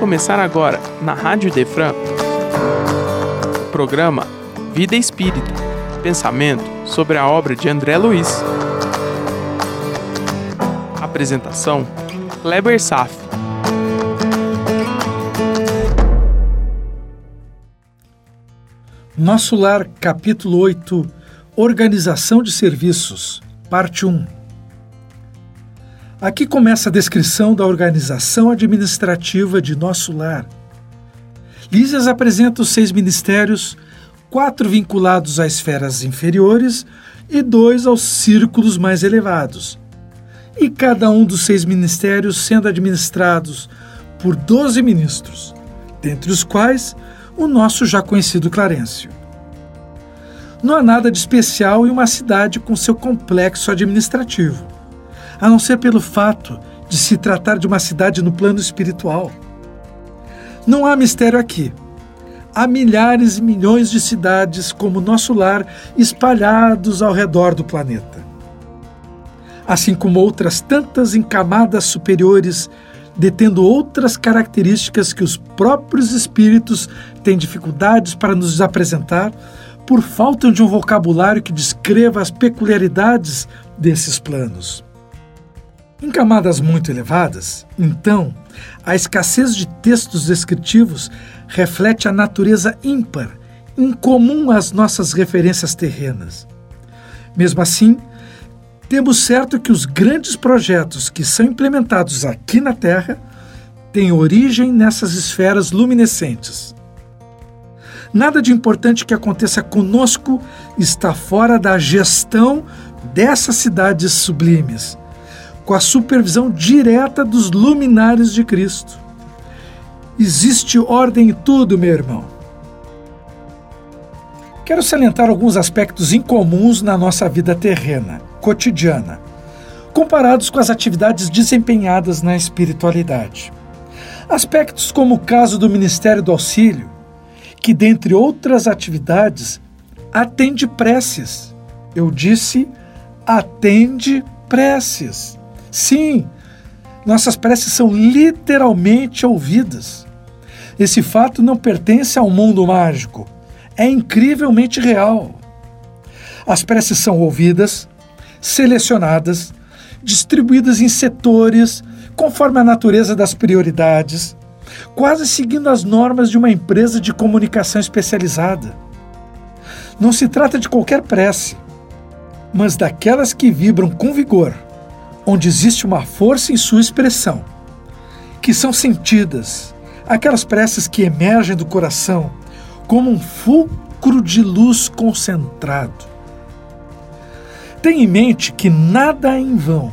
começar agora, na Rádio Defran, o programa Vida Espírita Pensamento sobre a obra de André Luiz. Apresentação: Kleber Saf. Nosso Lar, capítulo 8 Organização de Serviços, parte 1 Aqui começa a descrição da organização administrativa de nosso lar. Lísias apresenta os seis ministérios, quatro vinculados a esferas inferiores e dois aos círculos mais elevados. E cada um dos seis ministérios sendo administrados por doze ministros, dentre os quais o nosso já conhecido Clarencio. Não há nada de especial em uma cidade com seu complexo administrativo a não ser pelo fato de se tratar de uma cidade no plano espiritual. Não há mistério aqui. Há milhares e milhões de cidades como nosso lar espalhados ao redor do planeta. Assim como outras tantas em camadas superiores, detendo outras características que os próprios espíritos têm dificuldades para nos apresentar por falta de um vocabulário que descreva as peculiaridades desses planos. Em camadas muito elevadas, então, a escassez de textos descritivos reflete a natureza ímpar, incomum às nossas referências terrenas. Mesmo assim, temos certo que os grandes projetos que são implementados aqui na Terra têm origem nessas esferas luminescentes. Nada de importante que aconteça conosco está fora da gestão dessas cidades sublimes com a supervisão direta dos luminares de Cristo. Existe ordem em tudo, meu irmão. Quero salientar alguns aspectos incomuns na nossa vida terrena, cotidiana, comparados com as atividades desempenhadas na espiritualidade. Aspectos como o caso do Ministério do Auxílio, que, dentre outras atividades, atende preces. Eu disse atende preces. Sim, nossas preces são literalmente ouvidas. Esse fato não pertence ao mundo mágico, é incrivelmente real. As preces são ouvidas, selecionadas, distribuídas em setores conforme a natureza das prioridades, quase seguindo as normas de uma empresa de comunicação especializada. Não se trata de qualquer prece, mas daquelas que vibram com vigor onde existe uma força em sua expressão, que são sentidas, aquelas preces que emergem do coração como um fulcro de luz concentrado. Tenha em mente que nada é em vão.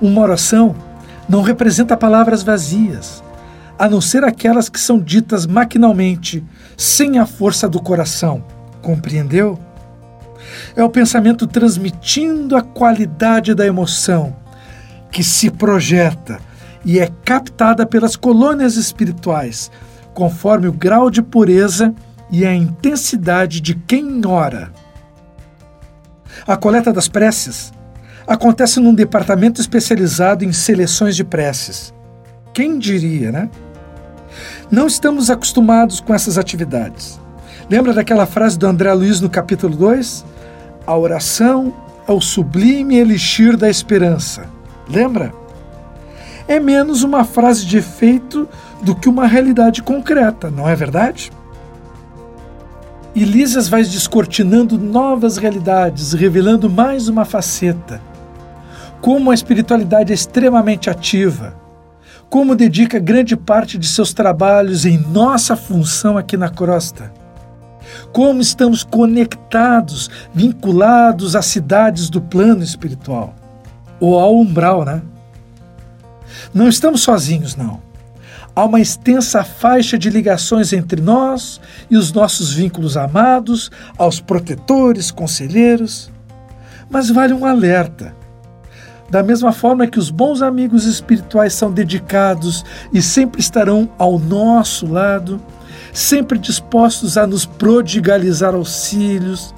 Uma oração não representa palavras vazias, a não ser aquelas que são ditas maquinalmente, sem a força do coração. Compreendeu? É o pensamento transmitindo a qualidade da emoção, que se projeta e é captada pelas colônias espirituais, conforme o grau de pureza e a intensidade de quem ora. A coleta das preces acontece num departamento especializado em seleções de preces. Quem diria, né? Não estamos acostumados com essas atividades. Lembra daquela frase do André Luiz no capítulo 2? A oração é o sublime elixir da esperança. Lembra? É menos uma frase de efeito do que uma realidade concreta, não é verdade? E Lísias vai descortinando novas realidades, revelando mais uma faceta. Como a espiritualidade é extremamente ativa, como dedica grande parte de seus trabalhos em nossa função aqui na crosta como estamos conectados, vinculados às cidades do plano espiritual, ou ao umbral, né? Não estamos sozinhos, não. Há uma extensa faixa de ligações entre nós e os nossos vínculos amados, aos protetores, conselheiros. Mas vale um alerta. Da mesma forma que os bons amigos espirituais são dedicados e sempre estarão ao nosso lado, sempre dispostos a nos prodigalizar auxílios,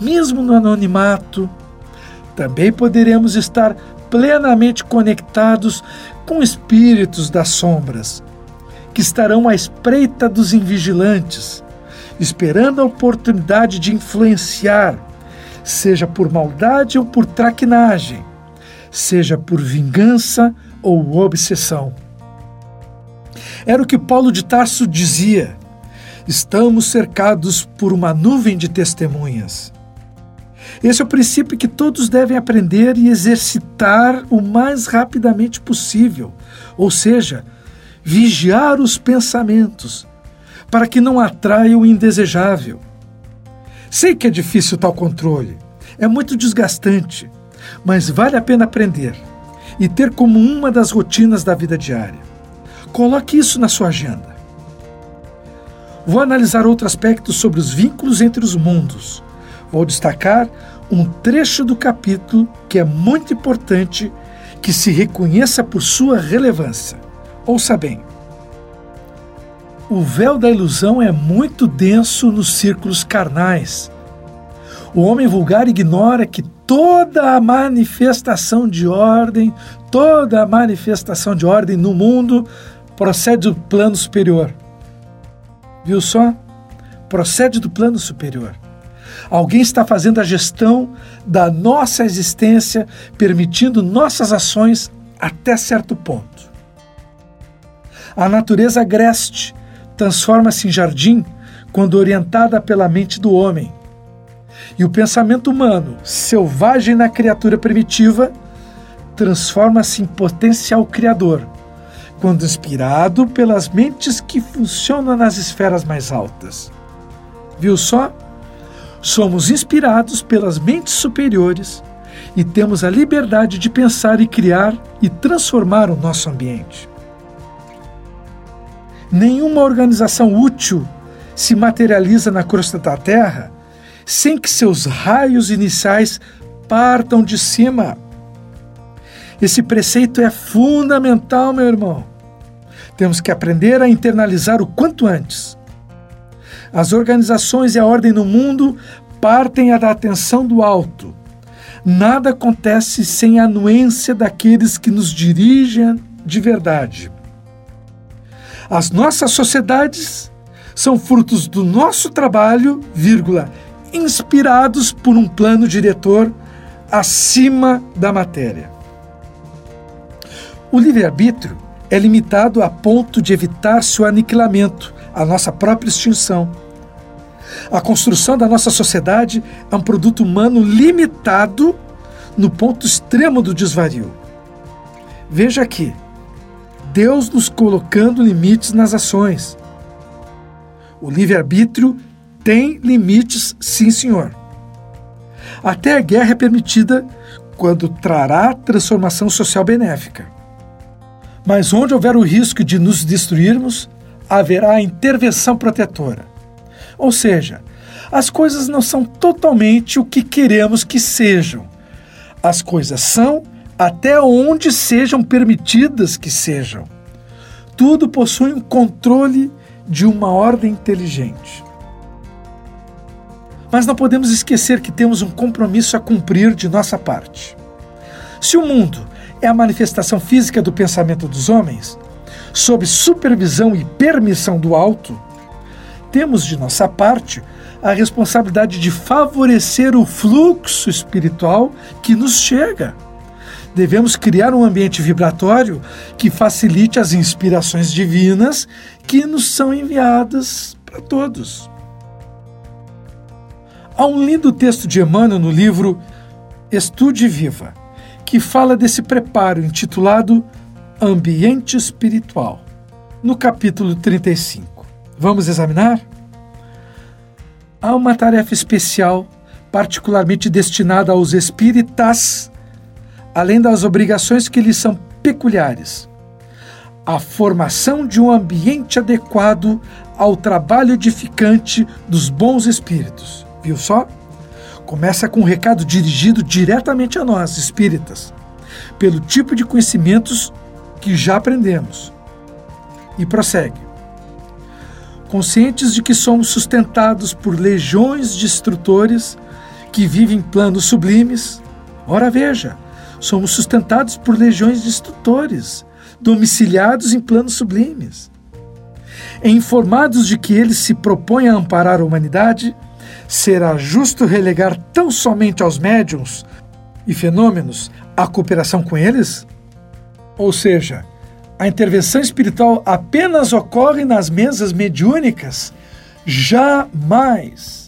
mesmo no anonimato. Também poderemos estar plenamente conectados com espíritos das sombras, que estarão à espreita dos invigilantes, esperando a oportunidade de influenciar, seja por maldade ou por traquinagem, seja por vingança ou obsessão. Era o que Paulo de Tarso dizia: estamos cercados por uma nuvem de testemunhas. Esse é o princípio que todos devem aprender e exercitar o mais rapidamente possível, ou seja, vigiar os pensamentos, para que não atraia o indesejável. Sei que é difícil tal controle, é muito desgastante, mas vale a pena aprender e ter como uma das rotinas da vida diária. Coloque isso na sua agenda. Vou analisar outro aspecto sobre os vínculos entre os mundos. Vou destacar um trecho do capítulo que é muito importante que se reconheça por sua relevância. Ouça bem. O véu da ilusão é muito denso nos círculos carnais. O homem vulgar ignora que toda a manifestação de ordem, toda a manifestação de ordem no mundo procede do plano superior. Viu só? Procede do plano superior. Alguém está fazendo a gestão da nossa existência, permitindo nossas ações até certo ponto. A natureza agreste transforma-se em jardim quando orientada pela mente do homem. E o pensamento humano, selvagem na criatura primitiva, transforma-se em potencial criador, quando inspirado pelas mentes que funcionam nas esferas mais altas. Viu só? Somos inspirados pelas mentes superiores e temos a liberdade de pensar e criar e transformar o nosso ambiente. Nenhuma organização útil se materializa na crosta da Terra sem que seus raios iniciais partam de cima. Esse preceito é fundamental, meu irmão. Temos que aprender a internalizar o quanto antes. As organizações e a ordem no mundo partem da atenção do alto. Nada acontece sem a anuência daqueles que nos dirigem de verdade. As nossas sociedades são frutos do nosso trabalho, vírgula, inspirados por um plano diretor acima da matéria. O livre-arbítrio é limitado a ponto de evitar seu aniquilamento, a nossa própria extinção. A construção da nossa sociedade é um produto humano limitado no ponto extremo do desvario. Veja aqui, Deus nos colocando limites nas ações. O livre-arbítrio tem limites, sim, senhor. Até a guerra é permitida quando trará transformação social benéfica. Mas onde houver o risco de nos destruirmos, haverá intervenção protetora. Ou seja, as coisas não são totalmente o que queremos que sejam. As coisas são até onde sejam permitidas que sejam. Tudo possui um controle de uma ordem inteligente. Mas não podemos esquecer que temos um compromisso a cumprir de nossa parte. Se o mundo é a manifestação física do pensamento dos homens, sob supervisão e permissão do alto, temos de nossa parte a responsabilidade de favorecer o fluxo espiritual que nos chega. Devemos criar um ambiente vibratório que facilite as inspirações divinas que nos são enviadas para todos. Há um lindo texto de Emmanuel no livro Estude Viva, que fala desse preparo intitulado Ambiente Espiritual, no capítulo 35. Vamos examinar? Há uma tarefa especial, particularmente destinada aos espíritas, além das obrigações que lhes são peculiares. A formação de um ambiente adequado ao trabalho edificante dos bons espíritos. Viu só? Começa com um recado dirigido diretamente a nós, espíritas, pelo tipo de conhecimentos que já aprendemos. E prossegue conscientes de que somos sustentados por legiões de instrutores que vivem planos sublimes. Ora, veja, somos sustentados por legiões de instrutores, domiciliados em planos sublimes. e informados de que ele se propõe a amparar a humanidade, será justo relegar tão somente aos médiums e fenômenos a cooperação com eles? Ou seja, a intervenção espiritual apenas ocorre nas mesas mediúnicas? Jamais!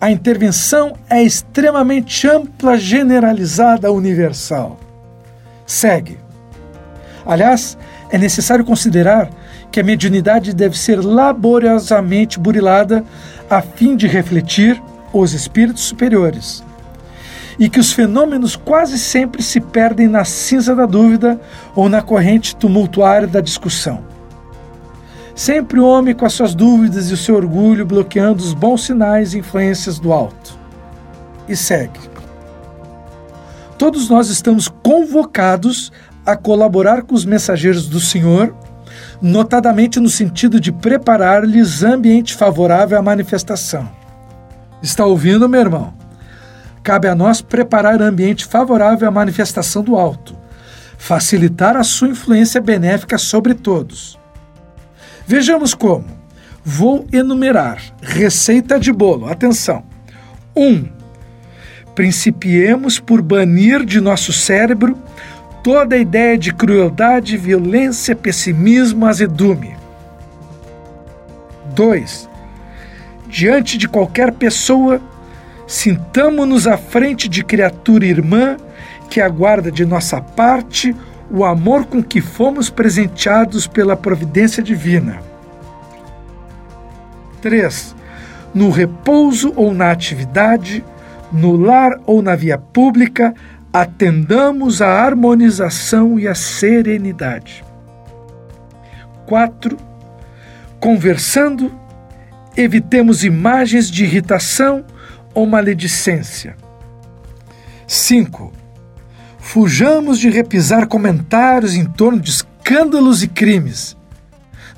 A intervenção é extremamente ampla, generalizada, universal. Segue. Aliás, é necessário considerar que a mediunidade deve ser laboriosamente burilada a fim de refletir os espíritos superiores. E que os fenômenos quase sempre se perdem na cinza da dúvida ou na corrente tumultuária da discussão. Sempre o homem com as suas dúvidas e o seu orgulho bloqueando os bons sinais e influências do alto. E segue. Todos nós estamos convocados a colaborar com os mensageiros do Senhor, notadamente no sentido de preparar-lhes ambiente favorável à manifestação. Está ouvindo, meu irmão? Cabe a nós preparar ambiente favorável à manifestação do alto, facilitar a sua influência benéfica sobre todos. Vejamos como. Vou enumerar. Receita de bolo. Atenção. 1. Um, principiemos por banir de nosso cérebro toda a ideia de crueldade, violência, pessimismo, azedume. 2. Diante de qualquer pessoa, sintamo-nos à frente de criatura irmã que aguarda de nossa parte o amor com que fomos presenteados pela providência divina. 3. No repouso ou na atividade, no lar ou na via pública, atendamos à harmonização e à serenidade. 4. Conversando, evitemos imagens de irritação ou maledicência. 5. Fujamos de repisar comentários em torno de escândalos e crimes,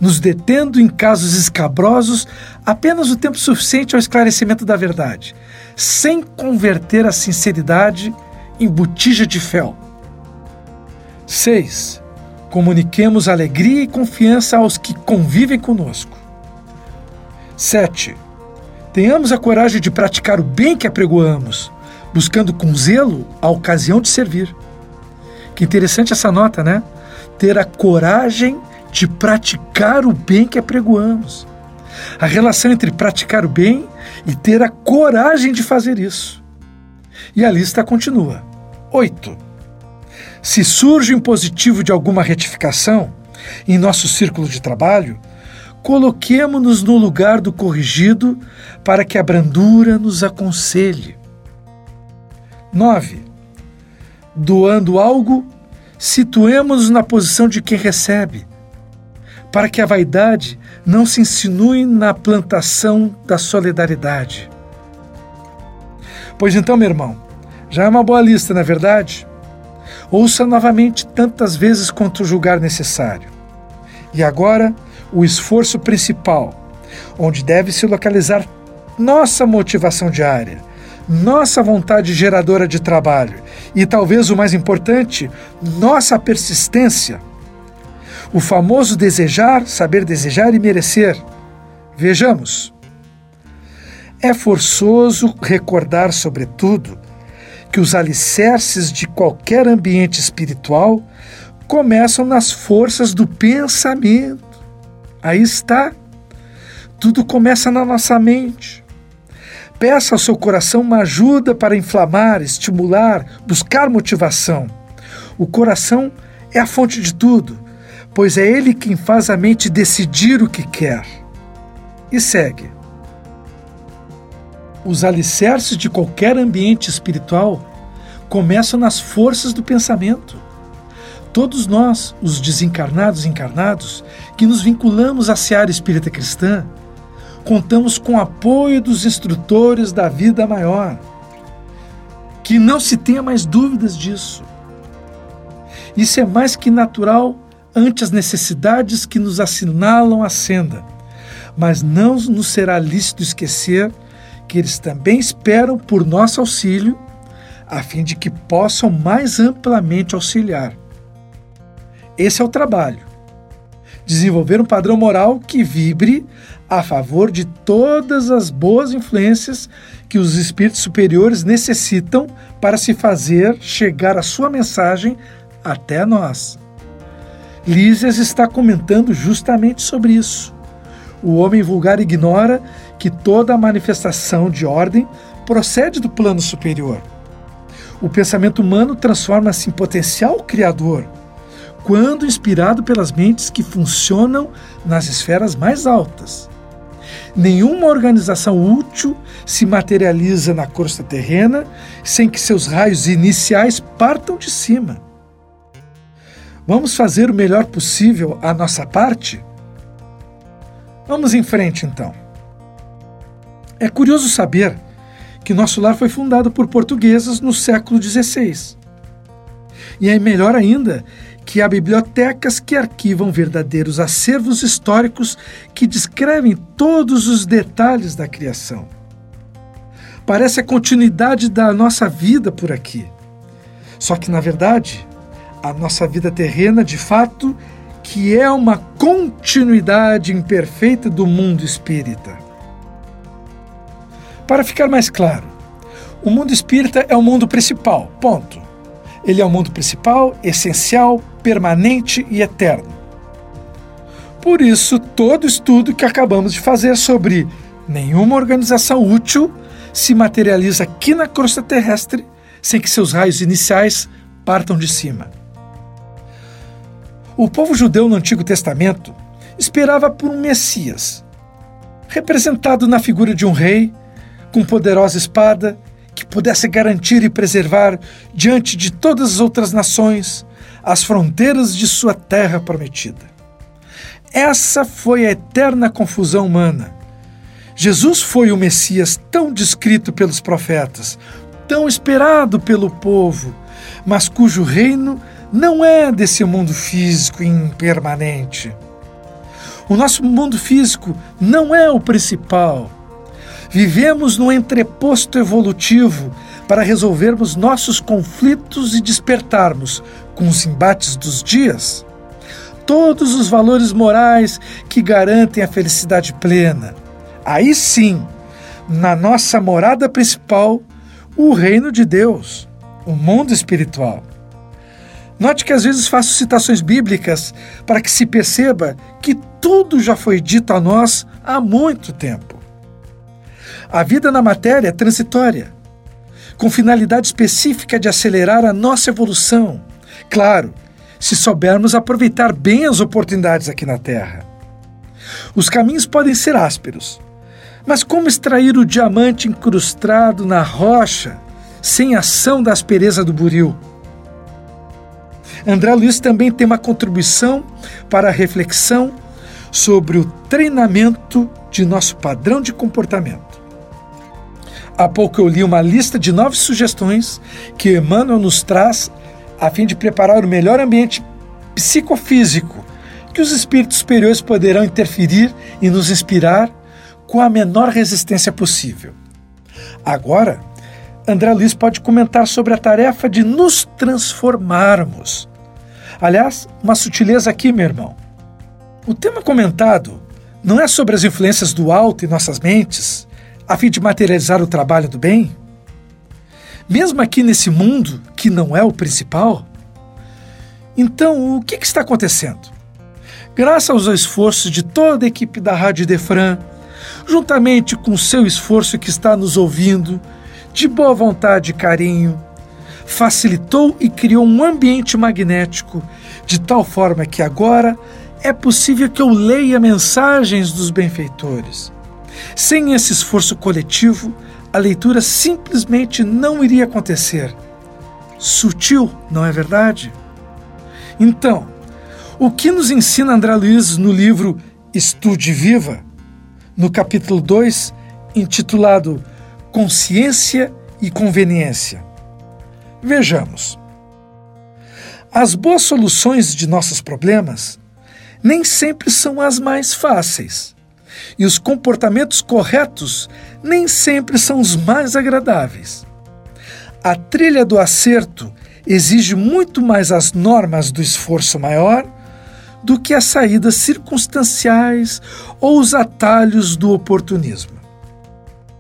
nos detendo em casos escabrosos apenas o tempo suficiente ao esclarecimento da verdade, sem converter a sinceridade em botija de fel. 6. Comuniquemos alegria e confiança aos que convivem conosco. 7. Tenhamos a coragem de praticar o bem que apregoamos, buscando com zelo a ocasião de servir. Que interessante essa nota, né? Ter a coragem de praticar o bem que apregoamos. A relação entre praticar o bem e ter a coragem de fazer isso. E a lista continua. 8. Se surge um positivo de alguma retificação em nosso círculo de trabalho, coloquemo-nos no lugar do corrigido para que a brandura nos aconselhe. 9. Doando algo, situemos-nos na posição de quem recebe, para que a vaidade não se insinue na plantação da solidariedade. Pois então, meu irmão, já é uma boa lista, na é verdade? Ouça novamente tantas vezes quanto julgar necessário. E agora, o esforço principal, onde deve se localizar nossa motivação diária, nossa vontade geradora de trabalho e, talvez o mais importante, nossa persistência. O famoso desejar, saber desejar e merecer. Vejamos. É forçoso recordar, sobretudo, que os alicerces de qualquer ambiente espiritual começam nas forças do pensamento. Aí está. Tudo começa na nossa mente. Peça ao seu coração uma ajuda para inflamar, estimular, buscar motivação. O coração é a fonte de tudo, pois é ele quem faz a mente decidir o que quer. E segue. Os alicerces de qualquer ambiente espiritual começam nas forças do pensamento. Todos nós, os desencarnados e encarnados, que nos vinculamos à seara espírita cristã, contamos com o apoio dos instrutores da vida maior. Que não se tenha mais dúvidas disso. Isso é mais que natural ante as necessidades que nos assinalam a senda, mas não nos será lícito esquecer que eles também esperam por nosso auxílio, a fim de que possam mais amplamente auxiliar. Esse é o trabalho. desenvolver um padrão moral que vibre a favor de todas as boas influências que os espíritos superiores necessitam para se fazer chegar a sua mensagem até nós. Lísias está comentando justamente sobre isso. O homem vulgar ignora que toda manifestação de ordem procede do plano superior. O pensamento humano transforma-se em potencial criador quando inspirado pelas mentes que funcionam nas esferas mais altas. Nenhuma organização útil se materializa na crosta terrena sem que seus raios iniciais partam de cima. Vamos fazer o melhor possível a nossa parte? Vamos em frente então. É curioso saber que nosso lar foi fundado por portuguesas no século XVI. E é melhor ainda que há bibliotecas que arquivam verdadeiros acervos históricos que descrevem todos os detalhes da criação. Parece a continuidade da nossa vida por aqui. Só que, na verdade, a nossa vida terrena, de fato, que é uma continuidade imperfeita do mundo espírita. Para ficar mais claro, o mundo espírita é o mundo principal, ponto. Ele é o mundo principal, essencial, permanente e eterno. Por isso, todo estudo que acabamos de fazer sobre nenhuma organização útil se materializa aqui na crosta terrestre sem que seus raios iniciais partam de cima. O povo judeu no Antigo Testamento esperava por um Messias, representado na figura de um rei com poderosa espada que pudesse garantir e preservar diante de todas as outras nações as fronteiras de sua terra prometida. Essa foi a eterna confusão humana. Jesus foi o Messias tão descrito pelos profetas, tão esperado pelo povo, mas cujo reino não é desse mundo físico impermanente. O nosso mundo físico não é o principal. Vivemos no entreposto evolutivo para resolvermos nossos conflitos e despertarmos, com os embates dos dias, todos os valores morais que garantem a felicidade plena. Aí sim, na nossa morada principal, o reino de Deus, o mundo espiritual. Note que às vezes faço citações bíblicas para que se perceba que tudo já foi dito a nós há muito tempo. A vida na matéria é transitória, com finalidade específica de acelerar a nossa evolução. Claro, se soubermos aproveitar bem as oportunidades aqui na Terra. Os caminhos podem ser ásperos, mas como extrair o diamante incrustado na rocha sem ação da aspereza do buril? André Luiz também tem uma contribuição para a reflexão sobre o treinamento de nosso padrão de comportamento. Há pouco eu li uma lista de nove sugestões que Emmanuel nos traz a fim de preparar o melhor ambiente psicofísico que os espíritos superiores poderão interferir e nos inspirar com a menor resistência possível. Agora, André Luiz pode comentar sobre a tarefa de nos transformarmos. Aliás, uma sutileza aqui, meu irmão. O tema comentado não é sobre as influências do alto em nossas mentes, a fim de materializar o trabalho do bem? Mesmo aqui nesse mundo que não é o principal? Então, o que, que está acontecendo? Graças aos esforços de toda a equipe da Rádio Defran, juntamente com o seu esforço que está nos ouvindo, de boa vontade e carinho, facilitou e criou um ambiente magnético de tal forma que agora é possível que eu leia mensagens dos benfeitores sem esse esforço coletivo, a leitura simplesmente não iria acontecer. Sutil, não é verdade? Então, o que nos ensina André Luiz no livro Estude Viva, no capítulo 2, intitulado Consciência e Conveniência? Vejamos. As boas soluções de nossos problemas nem sempre são as mais fáceis e os comportamentos corretos nem sempre são os mais agradáveis. A trilha do acerto exige muito mais as normas do esforço maior do que as saídas circunstanciais ou os atalhos do oportunismo.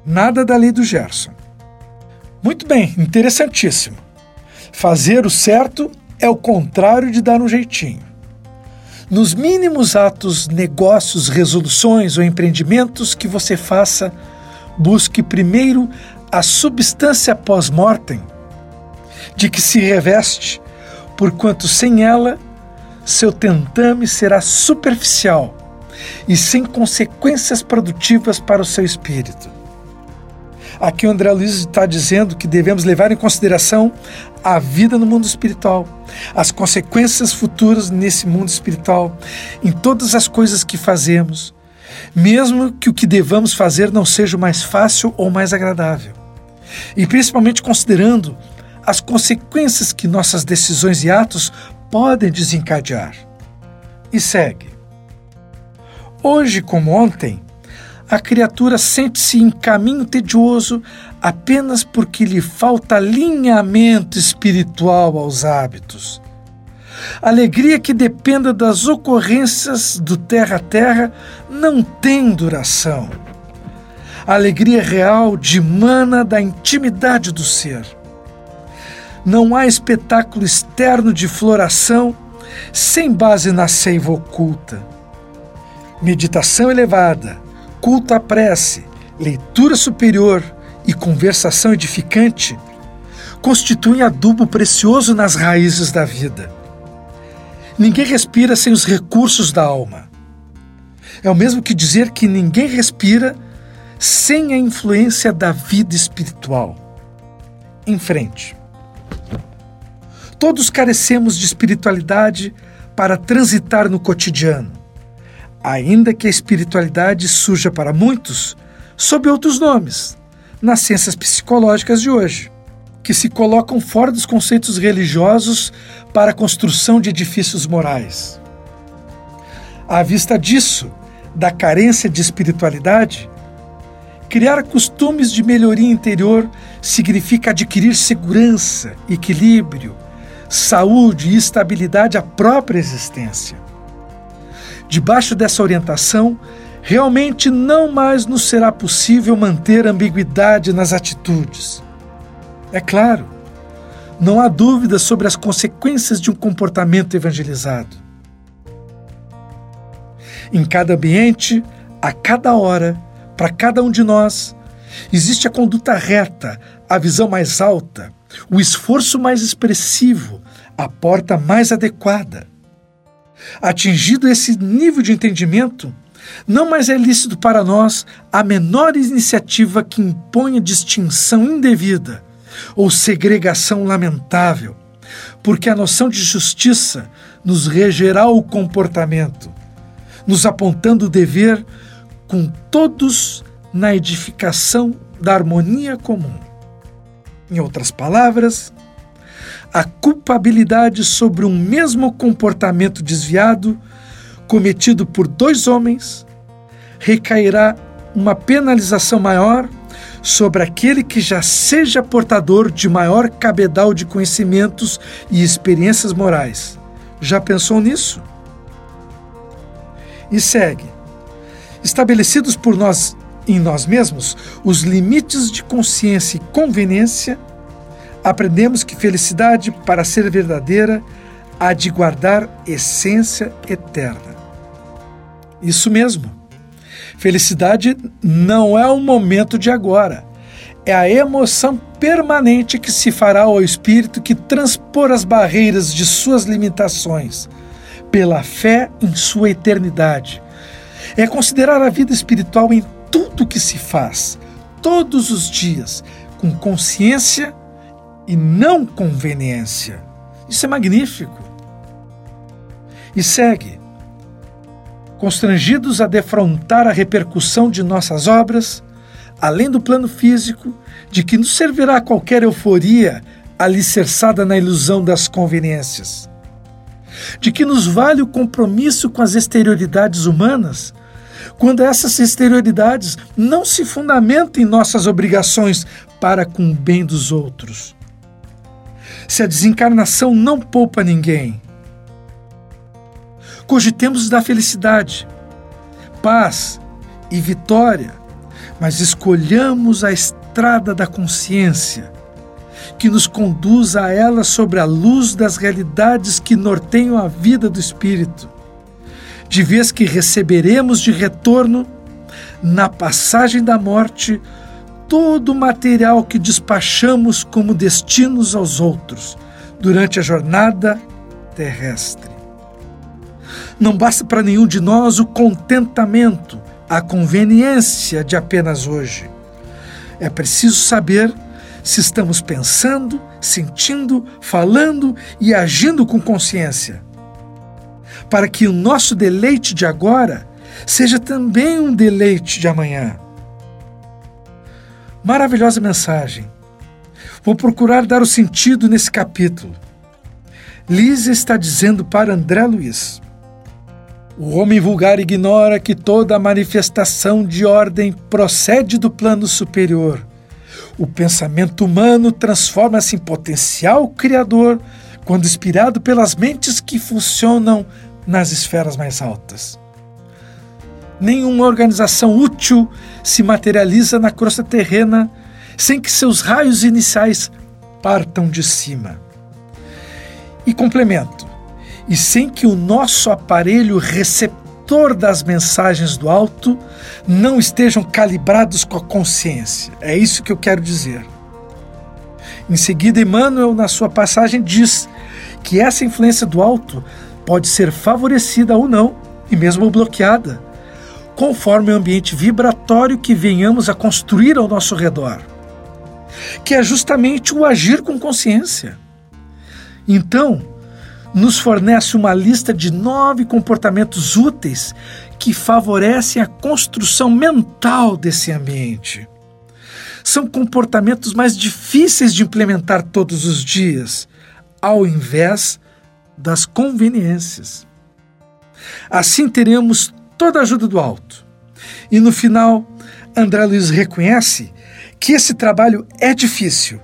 Nada da lei do Gerson. Muito bem, interessantíssimo. Fazer o certo é o contrário de dar um jeitinho. Nos mínimos atos, negócios, resoluções ou empreendimentos que você faça, busque primeiro a substância pós-mortem de que se reveste, porquanto sem ela seu tentame será superficial e sem consequências produtivas para o seu espírito. Aqui o André Luiz está dizendo que devemos levar em consideração a vida no mundo espiritual, as consequências futuras nesse mundo espiritual, em todas as coisas que fazemos, mesmo que o que devamos fazer não seja o mais fácil ou mais agradável. E principalmente considerando as consequências que nossas decisões e atos podem desencadear. E segue. Hoje, como ontem, a criatura sente-se em caminho tedioso apenas porque lhe falta alinhamento espiritual aos hábitos. Alegria que dependa das ocorrências do terra a terra não tem duração. Alegria real dimana da intimidade do ser. Não há espetáculo externo de floração sem base na seiva oculta. Meditação elevada, culto à prece, leitura superior e conversação edificante constituem adubo precioso nas raízes da vida. Ninguém respira sem os recursos da alma. É o mesmo que dizer que ninguém respira sem a influência da vida espiritual. Em frente. Todos carecemos de espiritualidade para transitar no cotidiano ainda que a espiritualidade surja para muitos sob outros nomes, nas ciências psicológicas de hoje, que se colocam fora dos conceitos religiosos para a construção de edifícios morais. À vista disso, da carência de espiritualidade, criar costumes de melhoria interior significa adquirir segurança, equilíbrio, saúde e estabilidade à própria existência. Debaixo dessa orientação, realmente não mais nos será possível manter ambiguidade nas atitudes. É claro, não há dúvida sobre as consequências de um comportamento evangelizado. Em cada ambiente, a cada hora, para cada um de nós, existe a conduta reta, a visão mais alta, o esforço mais expressivo, a porta mais adequada. Atingido esse nível de entendimento, não mais é lícito para nós a menor iniciativa que imponha distinção indevida ou segregação lamentável, porque a noção de justiça nos regerá o comportamento, nos apontando o dever com todos na edificação da harmonia comum. Em outras palavras, a culpabilidade sobre um mesmo comportamento desviado cometido por dois homens recairá uma penalização maior sobre aquele que já seja portador de maior cabedal de conhecimentos e experiências morais. Já pensou nisso? E segue. Estabelecidos por nós em nós mesmos os limites de consciência e conveniência, aprendemos que felicidade, para ser verdadeira, há de guardar essência eterna. Isso mesmo. Felicidade não é um momento de agora. É a emoção permanente que se fará ao espírito que transpor as barreiras de suas limitações, pela fé em sua eternidade. É considerar a vida espiritual em tudo que se faz, todos os dias, com consciência e não conveniência. Isso é magnífico. E segue. Constrangidos a defrontar a repercussão de nossas obras, além do plano físico, de que nos servirá qualquer euforia alicerçada na ilusão das conveniências. De que nos vale o compromisso com as exterioridades humanas, quando essas exterioridades não se fundamentam em nossas obrigações para com o bem dos outros se a desencarnação não poupa ninguém? Cogitemos da felicidade, paz e vitória, mas escolhamos a estrada da consciência, que nos conduza a ela sobre a luz das realidades que norteiam a vida do espírito, de vez que receberemos de retorno, na passagem da morte, todo o material que despachamos como destinos aos outros durante a jornada terrestre. Não basta para nenhum de nós o contentamento, a conveniência de apenas hoje. É preciso saber se estamos pensando, sentindo, falando e agindo com consciência, para que o nosso deleite de agora seja também um deleite de amanhã. Maravilhosa mensagem. Vou procurar dar o sentido nesse capítulo. Lisa está dizendo para André Luiz: O homem vulgar ignora que toda manifestação de ordem procede do plano superior. O pensamento humano transforma-se em potencial criador quando inspirado pelas mentes que funcionam nas esferas mais altas. Nenhuma organização útil se materializa na crosta terrena sem que seus raios iniciais partam de cima. E complemento: e sem que o nosso aparelho receptor das mensagens do alto não estejam calibrados com a consciência. É isso que eu quero dizer. Em seguida, Emmanuel, na sua passagem, diz que essa influência do alto pode ser favorecida ou não, e mesmo bloqueada, conforme o ambiente vibratório que venhamos a construir ao nosso redor, que é justamente o agir com consciência. Então, nos fornece uma lista de nove comportamentos úteis que favorecem a construção mental desse ambiente. São comportamentos mais difíceis de implementar todos os dias, ao invés das conveniências. Assim teremos toda a ajuda do alto. E no final, André Luiz reconhece que esse trabalho é difícil,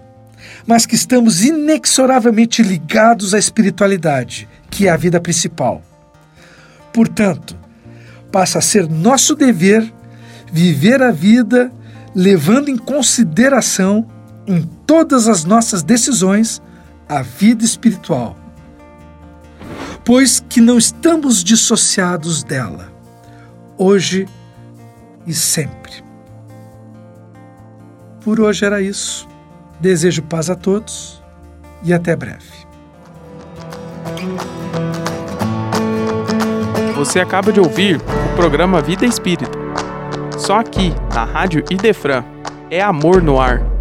mas que estamos inexoravelmente ligados à espiritualidade, que é a vida principal. Portanto, passa a ser nosso dever viver a vida levando em consideração em todas as nossas decisões a vida espiritual, pois que não estamos dissociados dela hoje e sempre. Por hoje era isso. Desejo paz a todos e até breve. Você acaba de ouvir o programa Vida Espírita. Só aqui, na Rádio Idefran, é amor no ar.